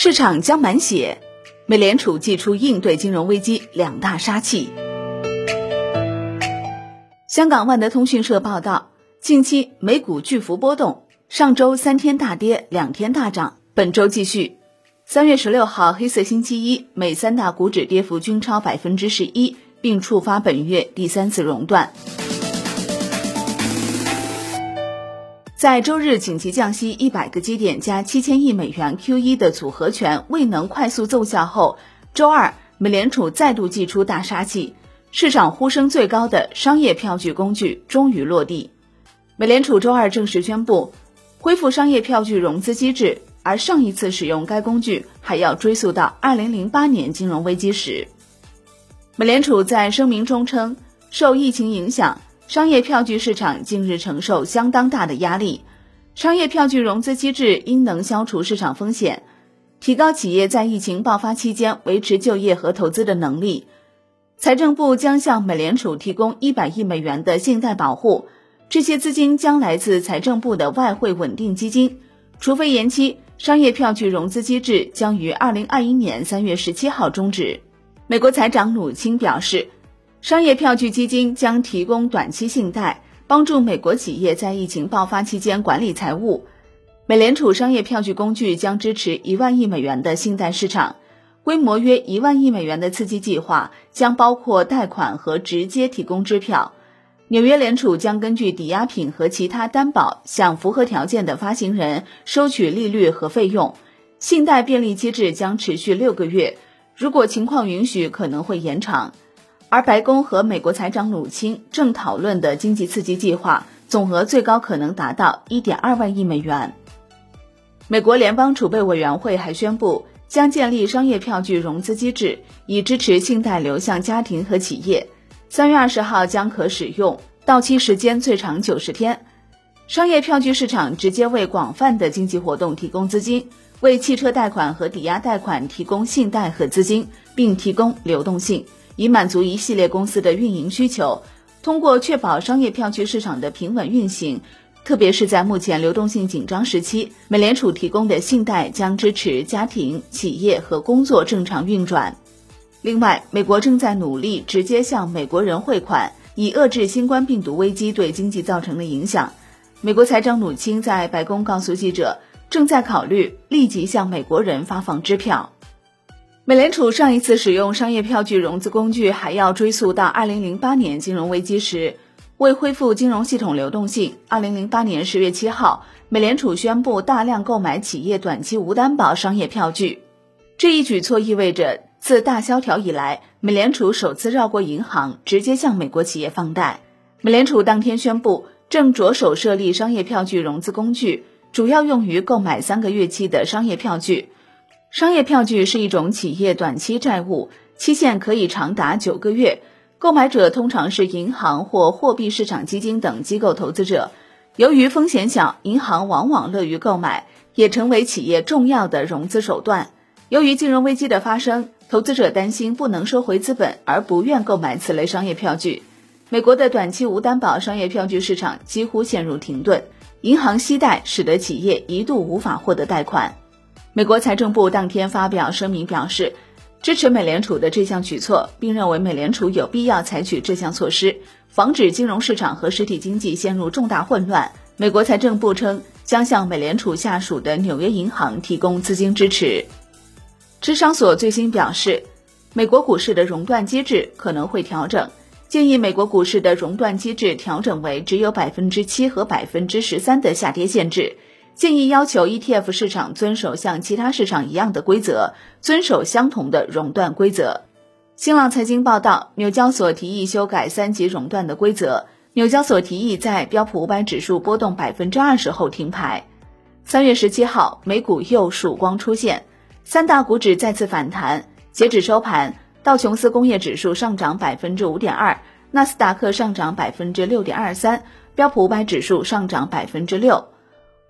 市场将满血，美联储祭出应对金融危机两大杀器。香港万德通讯社报道，近期美股巨幅波动，上周三天大跌，两天大涨，本周继续。三月十六号黑色星期一，美三大股指跌幅均超百分之十一，并触发本月第三次熔断。在周日紧急降息一百个基点加七千亿美元 QE 的组合拳未能快速奏效后，周二美联储再度祭出大杀器，市场呼声最高的商业票据工具终于落地。美联储周二正式宣布恢复商业票据融资机制，而上一次使用该工具还要追溯到二零零八年金融危机时。美联储在声明中称，受疫情影响。商业票据市场近日承受相当大的压力，商业票据融资机制应能消除市场风险，提高企业在疫情爆发期间维持就业和投资的能力。财政部将向美联储提供一百亿美元的信贷保护，这些资金将来自财政部的外汇稳定基金。除非延期，商业票据融资机制将于二零二一年三月十七号终止。美国财长努钦表示。商业票据基金将提供短期信贷，帮助美国企业在疫情爆发期间管理财务。美联储商业票据工具将支持一万亿美元的信贷市场，规模约一万亿美元的刺激计划将包括贷款和直接提供支票。纽约联储将根据抵押品和其他担保向符合条件的发行人收取利率和费用。信贷便利机制将持续六个月，如果情况允许，可能会延长。而白宫和美国财长努钦正讨论的经济刺激计划，总额最高可能达到1.2万亿美元。美国联邦储备委员会还宣布，将建立商业票据融资机制，以支持信贷流向家庭和企业。三月二十号将可使用，到期时间最长九十天。商业票据市场直接为广泛的经济活动提供资金，为汽车贷款和抵押贷款提供信贷和资金，并提供流动性。以满足一系列公司的运营需求。通过确保商业票据市场的平稳运行，特别是在目前流动性紧张时期，美联储提供的信贷将支持家庭、企业和工作正常运转。另外，美国正在努力直接向美国人汇款，以遏制新冠病毒危机对经济造成的影响。美国财长努钦在白宫告诉记者，正在考虑立即向美国人发放支票。美联储上一次使用商业票据融资工具，还要追溯到2008年金融危机时。为恢复金融系统流动性，2008年10月7号，美联储宣布大量购买企业短期无担保商业票据。这一举措意味着，自大萧条以来，美联储首次绕过银行，直接向美国企业放贷。美联储当天宣布，正着手设立商业票据融资工具，主要用于购买三个月期的商业票据。商业票据是一种企业短期债务，期限可以长达九个月。购买者通常是银行或货币市场基金等机构投资者。由于风险小，银行往往乐于购买，也成为企业重要的融资手段。由于金融危机的发生，投资者担心不能收回资本，而不愿购买此类商业票据。美国的短期无担保商业票据市场几乎陷入停顿，银行息贷使得企业一度无法获得贷款。美国财政部当天发表声明表示，支持美联储的这项举措，并认为美联储有必要采取这项措施，防止金融市场和实体经济陷入重大混乱。美国财政部称，将向美联储下属的纽约银行提供资金支持。智商所最新表示，美国股市的熔断机制可能会调整，建议美国股市的熔断机制调整为只有百分之七和百分之十三的下跌限制。建议要求 ETF 市场遵守像其他市场一样的规则，遵守相同的熔断规则。新浪财经报道，纽交所提议修改三级熔断的规则。纽交所提议在标普五百指数波动百分之二十后停牌。三月十七号，美股又曙光出现，三大股指再次反弹。截止收盘，道琼斯工业指数上涨百分之五点二，纳斯达克上涨百分之六点二三，标普五百指数上涨百分之六。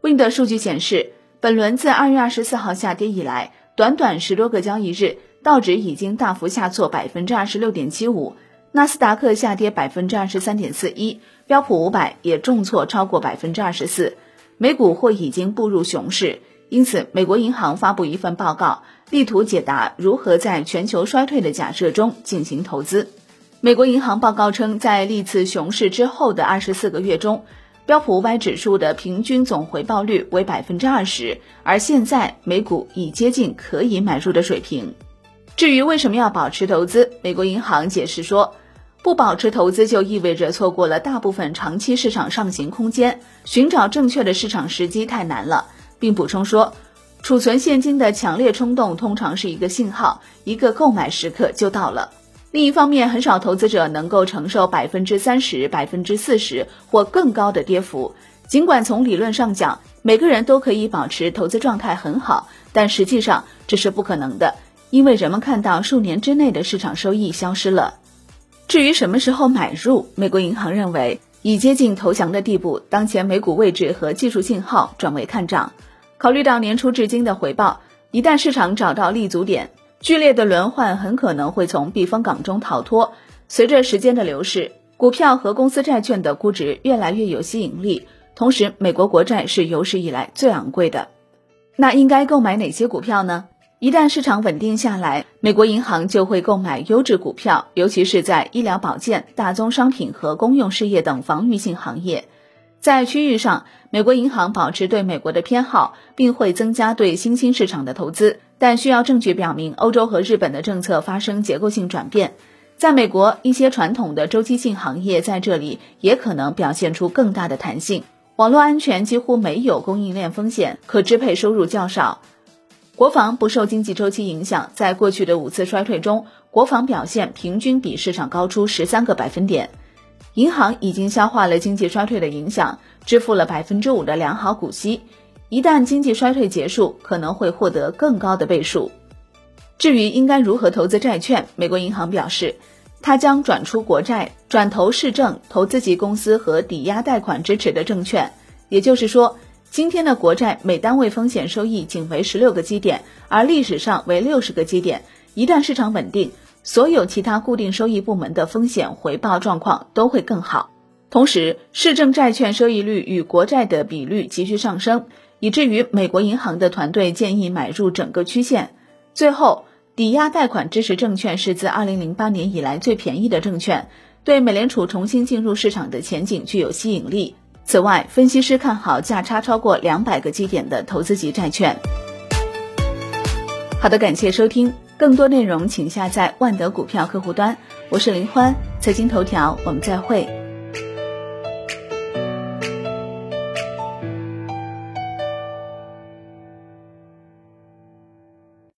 Wind 数据显示，本轮自二月二十四号下跌以来，短短十多个交易日，道指已经大幅下挫百分之二十六点七五，纳斯达克下跌百分之二十三点四一，标普五百也重挫超过百分之二十四。美股或已经步入熊市，因此，美国银行发布一份报告，力图解答如何在全球衰退的假设中进行投资。美国银行报告称，在历次熊市之后的二十四个月中，标普五百指数的平均总回报率为百分之二十，而现在美股已接近可以买入的水平。至于为什么要保持投资，美国银行解释说，不保持投资就意味着错过了大部分长期市场上行空间，寻找正确的市场时机太难了。并补充说，储存现金的强烈冲动通常是一个信号，一个购买时刻就到了。另一方面，很少投资者能够承受百分之三十、百分之四十或更高的跌幅。尽管从理论上讲，每个人都可以保持投资状态很好，但实际上这是不可能的，因为人们看到数年之内的市场收益消失了。至于什么时候买入，美国银行认为已接近投降的地步，当前美股位置和技术信号转为看涨。考虑到年初至今的回报，一旦市场找到立足点，剧烈的轮换很可能会从避风港中逃脱。随着时间的流逝，股票和公司债券的估值越来越有吸引力。同时，美国国债是有史以来最昂贵的。那应该购买哪些股票呢？一旦市场稳定下来，美国银行就会购买优质股票，尤其是在医疗保健、大宗商品和公用事业等防御性行业。在区域上，美国银行保持对美国的偏好，并会增加对新兴市场的投资，但需要证据表明欧洲和日本的政策发生结构性转变。在美国，一些传统的周期性行业在这里也可能表现出更大的弹性。网络安全几乎没有供应链风险，可支配收入较少。国防不受经济周期影响，在过去的五次衰退中，国防表现平均比市场高出十三个百分点。银行已经消化了经济衰退的影响，支付了百分之五的良好股息。一旦经济衰退结束，可能会获得更高的倍数。至于应该如何投资债券，美国银行表示，它将转出国债，转投市政、投资级公司和抵押贷款支持的证券。也就是说，今天的国债每单位风险收益仅为十六个基点，而历史上为六十个基点。一旦市场稳定，所有其他固定收益部门的风险回报状况都会更好，同时市政债券收益率与国债的比率急剧上升，以至于美国银行的团队建议买入整个曲线。最后，抵押贷款支持证券是自2008年以来最便宜的证券，对美联储重新进入市场的前景具有吸引力。此外，分析师看好价差超过两百个基点的投资级债券。好的，感谢收听。更多内容请下载万德股票客户端，我是林欢，财经头条，我们再会。